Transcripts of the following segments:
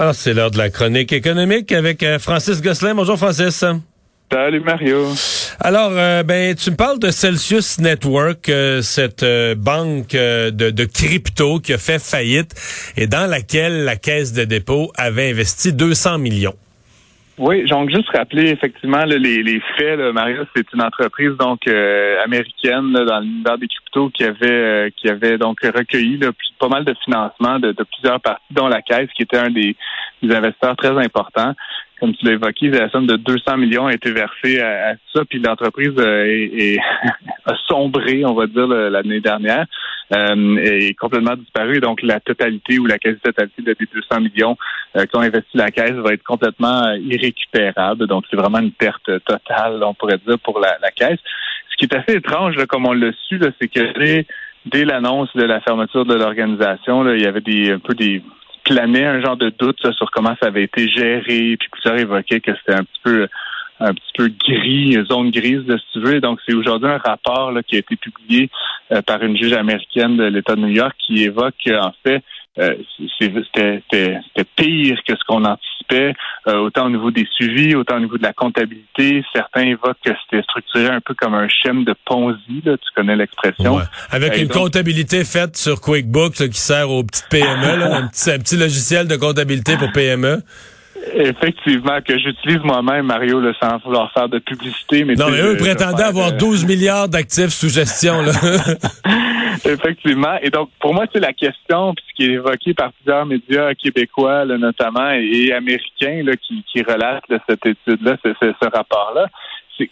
Alors, c'est l'heure de la chronique économique avec euh, Francis Gosselin. Bonjour, Francis. Salut, Mario. Alors, euh, ben, tu me parles de Celsius Network, euh, cette banque de, de, crypto qui a fait faillite et dans laquelle la Caisse de dépôt avait investi 200 millions. Oui, donc juste rappeler effectivement les, les, faits. Là, Mario, c'est une entreprise donc euh, américaine dans l'univers des cryptos qui avait euh, qui avait donc recueilli là, pas mal de financement de, plusieurs parties, dont la Caisse, qui était un des, investisseurs très importants. Comme tu l'as évoqué, la somme de 200 millions a été versée à, ça, puis l'entreprise euh, a sombré, on va dire, l'année dernière. Euh, est complètement disparu. Donc, la totalité ou la quasi-totalité des 200 millions euh, qui ont investi la caisse va être complètement euh, irrécupérable. Donc, c'est vraiment une perte totale, on pourrait dire, pour la, caisse. Ce qui est assez étrange, comme on l'a su, c'est que dès, l'annonce de la fermeture de l'organisation, il y avait des un peu des planait un genre de doute sur comment ça avait été géré, puis plusieurs évoquaient que c'était un petit peu un petit peu gris, zone grise, de si tu veux. Donc, c'est aujourd'hui un rapport qui a été publié euh, par une juge américaine de l'État de New York qui évoque en fait euh, c'était pire que ce qu'on anticipait, euh, autant au niveau des suivis, autant au niveau de la comptabilité. Certains évoquent que c'était structuré un peu comme un schéma de Ponzi, là, tu connais l'expression. Avec une comptabilité faite sur QuickBooks qui sert aux petites PME, là, un, petit, un petit logiciel de comptabilité pour PME. Effectivement, que j'utilise moi-même, Mario, là, sans vouloir faire de publicité. Mais non, mais eux prétendaient avoir 12 milliards d'actifs sous gestion. Là. Effectivement. Et donc, pour moi, c'est la question, puis ce qui est évoqué par plusieurs médias québécois, notamment, et américains, là, qui, qui relatent cette étude-là, ce rapport-là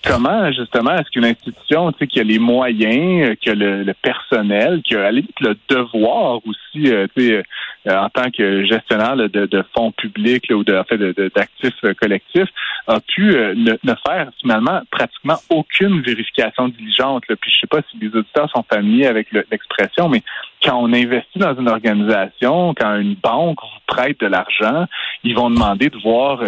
comment, justement, est-ce qu'une institution, tu sais, qui a les moyens, euh, qui a le, personnel, qui a à limite le devoir aussi, euh, tu sais, euh, en tant que gestionnaire de, fonds publics ou de, en fait, d'actifs collectifs, a pu ne, faire finalement pratiquement aucune vérification diligente. Puis je sais pas si les auditeurs sont familiers avec l'expression, mais quand on investit dans une organisation, quand une banque vous prête de l'argent, ils vont demander de voir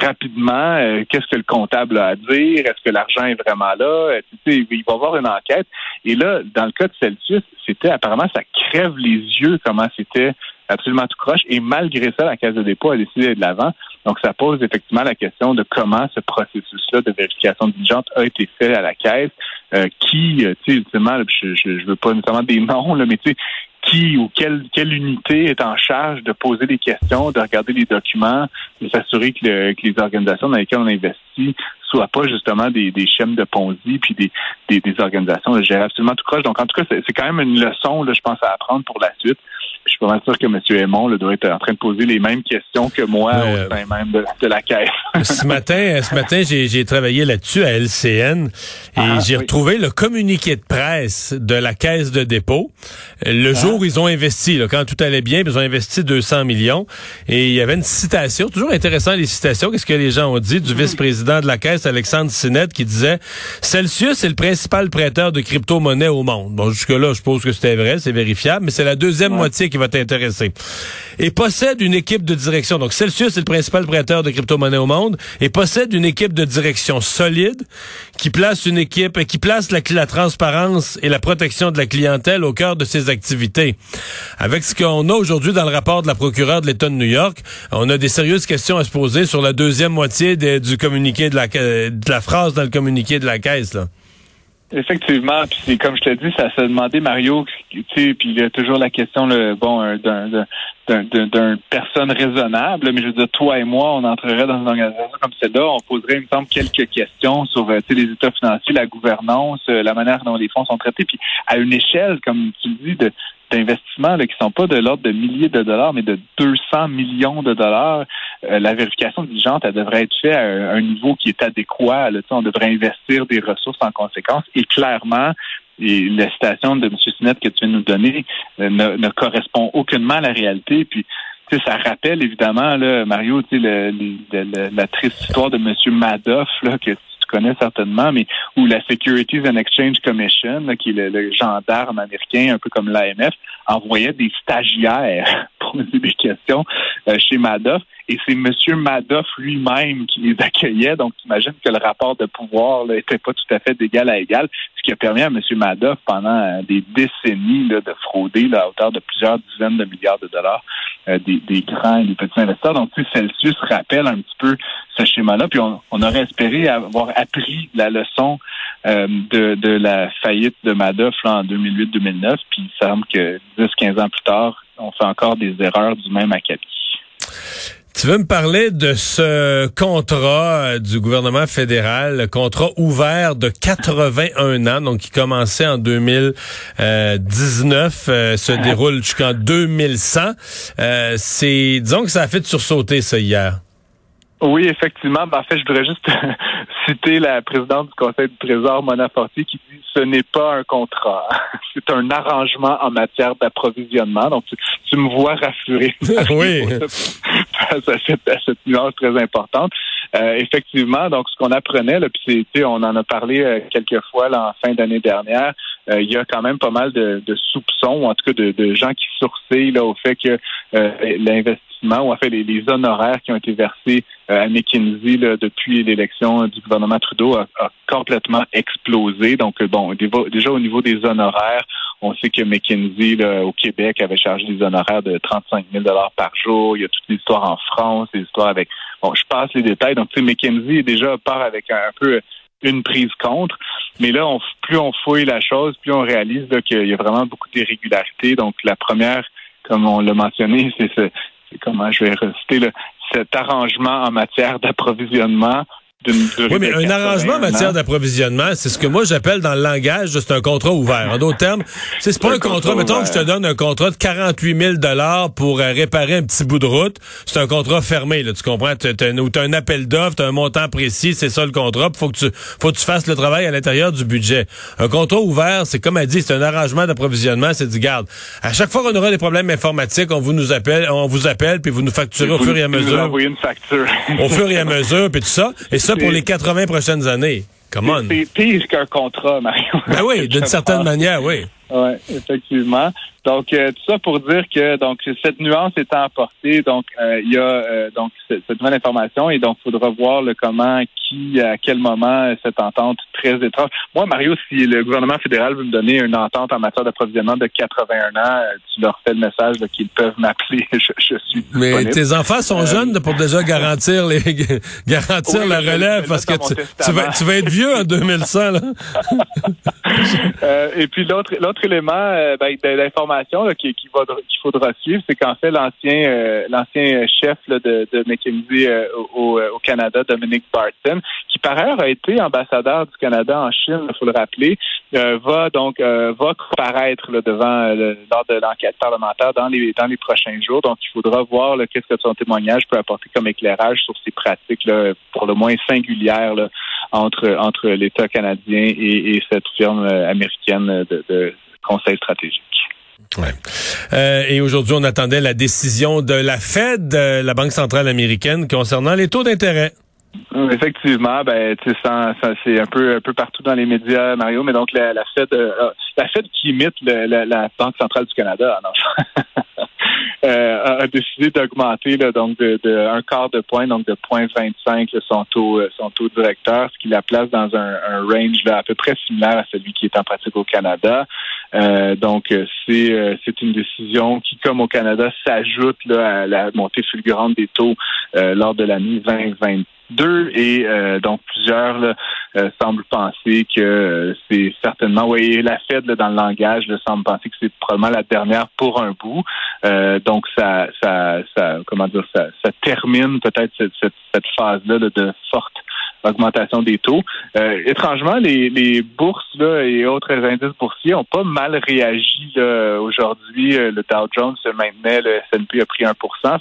rapidement euh, qu'est-ce que le comptable a à dire, est-ce que l'argent est vraiment là, euh, il va avoir une enquête. Et là, dans le cas de Celsius, c'était apparemment ça crève les yeux comment c'était absolument tout croche. Et malgré ça, la Caisse de dépôt a décidé de l'avant. Donc, ça pose effectivement la question de comment ce processus-là de vérification diligente a été fait à la Caisse, euh, qui, tu sais, ultimement, je, je, veux pas nécessairement des noms, là, mais tu sais, qui ou quelle, quelle unité est en charge de poser des questions, de regarder les documents, de s'assurer que, les organisations dans lesquelles on investit soient pas justement des, des chaînes de Ponzi puis des, des, des organisations gérer absolument tout croche. Donc, en tout cas, c'est quand même une leçon, là, je pense, à apprendre pour la suite. Je suis pas sûr que M. Aymon doit être en train de poser les mêmes questions que moi au sein même de, la caisse. ce matin, ce matin, j'ai travaillé là-dessus à LCN et ah, j'ai retrouvé le communiqué de presse de la caisse de dépôt. Le ah. jour où ils ont investi, quand tout allait bien, ils ont investi 200 millions et il y avait une citation, toujours intéressant les citations, qu'est-ce que les gens ont dit du vice-président de la caisse, Alexandre Sinette, qui disait Celsius est le principal prêteur de crypto-monnaie au monde. Bon, jusque-là, je suppose que c'était vrai, c'est vérifiable, mais c'est la deuxième moitié qui va t'intéresser. Et possède une équipe de direction. Donc, Celsius est le principal prêteur de crypto-monnaies au monde et possède une équipe de direction solide qui place une équipe, qui place la, la transparence et la protection de la clientèle au cœur de ses activités. Avec ce qu'on a aujourd'hui dans le rapport de la procureure de l'État de New York, on a des sérieuses questions à se poser sur la deuxième moitié du communiqué de la, de la phrase dans le communiqué de la caisse, là. Effectivement, puis c'est comme je te dis, ça s'est demandé Mario, tu sais, puis il y a toujours la question, le bon, d'un d'une personne raisonnable, mais je veux dire, toi et moi, on entrerait dans une organisation comme celle-là, on poserait, il me semble, quelques questions sur euh, les états financiers, la gouvernance, euh, la manière dont les fonds sont traités, puis à une échelle, comme tu le dis, de d'investissements qui sont pas de l'ordre de milliers de dollars, mais de 200 millions de dollars. Euh, la vérification diligente, elle devrait être faite à un, niveau qui est adéquat. Là, on devrait investir des ressources en conséquence. Et clairement, et la citation de M. Sinette que tu viens de nous donner euh, ne, ne, correspond aucunement à la réalité. Puis, ça rappelle évidemment, là, Mario, le, le, la triste histoire de M. Madoff, là, que connais certainement, mais où la Securities and Exchange Commission, qui est le, gendarme américain, un peu comme l'AMF, envoyait des stagiaires des questions euh, chez Madoff. Et c'est M. Madoff lui-même qui les accueillait. Donc, imagine que le rapport de pouvoir n'était pas tout à fait d'égal à égal, ce qui a permis à M. Madoff, pendant euh, des décennies, de frauder à hauteur de plusieurs dizaines de milliards de dollars des, des, grands et des petits investisseurs. Donc, Celsius rappelle un petit peu ce schéma-là. Puis on, on, aurait espéré avoir appris la leçon de, de la faillite de Madoff en 2008-2009. Puis il semble que 10-15 ans plus tard, on fait encore des erreurs du même acabit. Tu veux me parler de ce contrat euh, du gouvernement fédéral, le contrat ouvert de 81 ans, donc qui commençait en 2019, euh, se déroule jusqu'en 2100. Euh, c'est, disons que ça a fait sursauter ça hier. Oui, effectivement. Ben, en fait, je voudrais juste citer la présidente du Conseil du Trésor, Mona Fortier, qui dit ce n'est pas un contrat. C'est un arrangement en matière d'approvisionnement. Donc, tu, me vois rassuré. oui. à, cette, à cette nuance très importante. Euh, effectivement, donc ce qu'on apprenait, là, puis on en a parlé euh, quelques fois là, en fin d'année dernière, il y a quand même pas mal de, de soupçons, en tout cas de, de gens qui sourcillent là, au fait que l'investissement, ou en fait les, les, honoraires qui ont été versés à McKinsey là, depuis l'élection du gouvernement Trudeau a, a, complètement explosé. Donc, bon, déjà au niveau des honoraires, on sait que McKinsey là, au Québec avait chargé des honoraires de 35 000 par jour. Il y a toute l'histoire en France, des histoires avec Bon, je passe les détails. Donc, tu sais, McKenzie déjà part avec un, peu une prise contre. Mais là, on, plus on fouille la chose, plus on réalise qu'il y a vraiment beaucoup d'irrégularités. Donc, la première, comme on l'a mentionné, c'est ce, comment je vais reciter cet arrangement en matière d'approvisionnement oui, mais un arrangement en matière d'approvisionnement, c'est ce que moi j'appelle dans le langage, c'est un contrat ouvert. En d'autres termes, c'est pas un, contrat, mettons que je te donne un contrat de 48 000 dollars pour euh, réparer un petit bout de route, c'est un contrat fermé, là, tu comprends? Tu as, as, un appel d'offres, tu as un montant précis, c'est ça le contrat, faut que tu faut que tu fasses le travail à l'intérieur du budget. Un contrat ouvert, c'est comme elle dit, c'est un arrangement d'approvisionnement, c'est du garde. À chaque fois qu'on aura des problèmes informatiques, on vous nous appelle, on vous appelle puis vous nous facturez au fur et à mesure. Une facture. au fur et à mesure puis tout ça. Et ça pour les 80 prochaines années. Come on. C'est pire qu'un contrat, Mario. Ben oui, d'une certaine manière, oui. Oui, effectivement. Donc, euh, tout ça pour dire que donc cette nuance étant apportée, donc euh, il y a euh, donc cette, nouvelle information et donc il faudra voir le comment, qui, à quel moment cette entente très étrange. Moi, Mario, si le gouvernement fédéral veut me donner une entente en matière d'approvisionnement de 81 ans, tu leur fais le message qu'ils peuvent m'appeler. Je, suis Mais tes enfants sont jeunes pour déjà garantir les garantir la relève parce que tu, vas, tu vas être vieux en 2100 là. et puis l'autre l'autre élément ben, de l'information qu'il faudra suivre, c'est qu'en fait l'ancien euh, l'ancien chef de, de McKinsey euh, au, au, Canada, Dominic Barton, qui par ailleurs a été ambassadeur du Canada en Chine, il faut le rappeler, euh, va donc va comparaître devant lors de l'enquête parlementaire dans les dans les prochains jours. Donc il faudra voir qu'est-ce que son témoignage peut apporter comme éclairage sur ces pratiques pour le moins singulières entre entre l'État canadien et, cette firme américaine de conseil stratégique. Ouais. Euh, et aujourd'hui, on attendait la décision de la Fed, euh, la Banque centrale américaine, concernant les taux d'intérêt. Effectivement, ben, c'est un peu un peu partout dans les médias, Mario, mais donc la, Fed, euh, la Fed qui imite la, Banque centrale du Canada, a décidé d'augmenter donc de, un quart de point, donc de 0.25 son taux son taux directeur, ce qui la place dans un, range là, à peu près similaire à celui qui est en pratique au Canada. Euh, donc, euh, c'est euh, c'est une décision qui, comme au Canada, s'ajoute à la montée fulgurante des taux lors de l'année 2022 et donc plusieurs semblent penser que c'est certainement, oui, la Fed dans le langage semble penser que c'est probablement la dernière pour un bout. donc ça, ça, ça, comment dire, ça, ça termine peut-être cette, cette, cette phase-là de forte augmentation des taux. Euh, étrangement, les, les bourses là, et autres indices boursiers ont pas mal réagi aujourd'hui. Euh, le Dow Jones se maintenait, le S&P a pris 1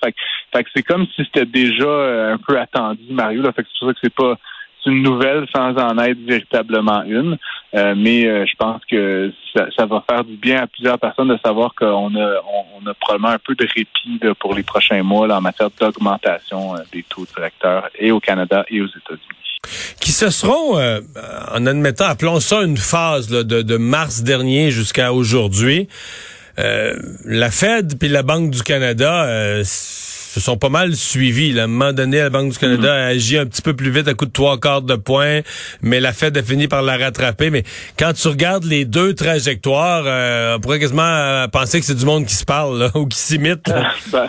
fait, fait que c'est comme si c'était déjà euh, un peu attendu, Mario. Là, fait c'est pour ça que c'est pas une nouvelle sans en être véritablement une. mais je pense que ça, va faire du bien à plusieurs personnes de savoir qu'on a, on, a probablement un peu de répit pour les prochains mois là, en matière d'augmentation des taux directeurs et au Canada et aux États-Unis qui se seront, euh, en admettant, appelons ça une phase de, mars dernier jusqu'à aujourd'hui. Euh, la Fed puis la Banque du Canada, euh, se sont pas mal suivis. Là. À un moment donné, la Banque du Canada a agi un petit peu plus vite à coup de trois quarts de point, mais la Fed a fini par la rattraper. Mais quand tu regardes les deux trajectoires, euh, on pourrait quasiment euh, penser que c'est du monde qui se parle là, ou qui s'imite. Ben,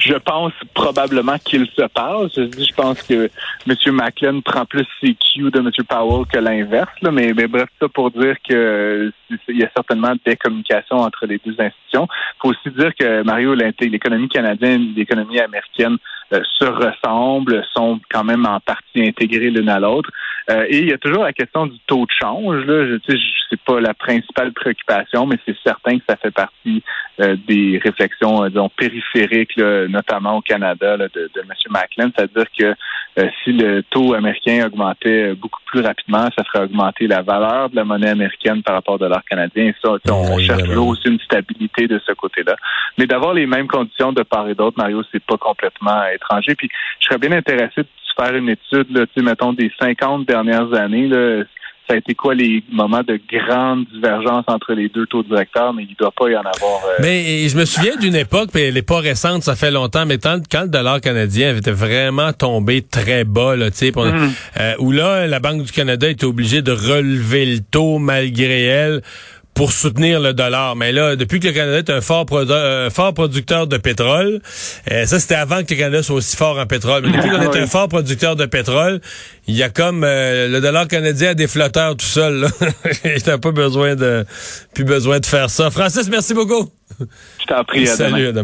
je pense probablement qu'ils se parlent. Je, je pense que M. Macklin prend plus ses cues de M. Powell que l'inverse. Mais, mais bref, ça pour dire que il y a certainement des communications entre les deux institutions. Il faut aussi dire que Mario, l'économie canadienne, l'économie américaine se ressemblent, sont quand même en partie intégrées l'une à l'autre. Euh, et il y a toujours la question du taux de change. Là. Je sais, c'est pas la principale préoccupation, mais c'est certain que ça fait partie euh, des réflexions, disons, périphériques, notamment au Canada, de, de M. Macklin. C'est-à-dire que si le taux américain augmentait beaucoup plus rapidement, ça ferait augmenter la valeur de la monnaie américaine par rapport au dollar canadien. ça, on cherche toujours aussi une stabilité de ce côté-là. Mais d'avoir les mêmes conditions de part et d'autre, Mario, c'est pas complètement étranger. Puis je serais bien intéressé de faire une étude, là, mettons, des 50 dernières années. Là, ça a été quoi les moments de grande divergence entre les deux taux directeurs, mais il ne doit pas y en avoir. Euh, mais je me souviens d'une époque, puis elle n'est pas récente, ça fait longtemps, mais quand, le dollar canadien était vraiment tombé très bas, là, tu sais, mm. euh, où là, la Banque du Canada était obligée de relever le taux malgré elle pour soutenir le dollar. Mais là, depuis que le Canada est un fort, euh, fort producteur de pétrole, euh, ça c'était avant que le Canada soit aussi fort en pétrole. Mais depuis qu'on est un fort producteur de pétrole, il y a comme euh, le dollar canadien a des flotteurs tout seul. J'avais pas besoin de plus besoin de faire ça. Francis, merci beaucoup. Je t'en prie. Salut.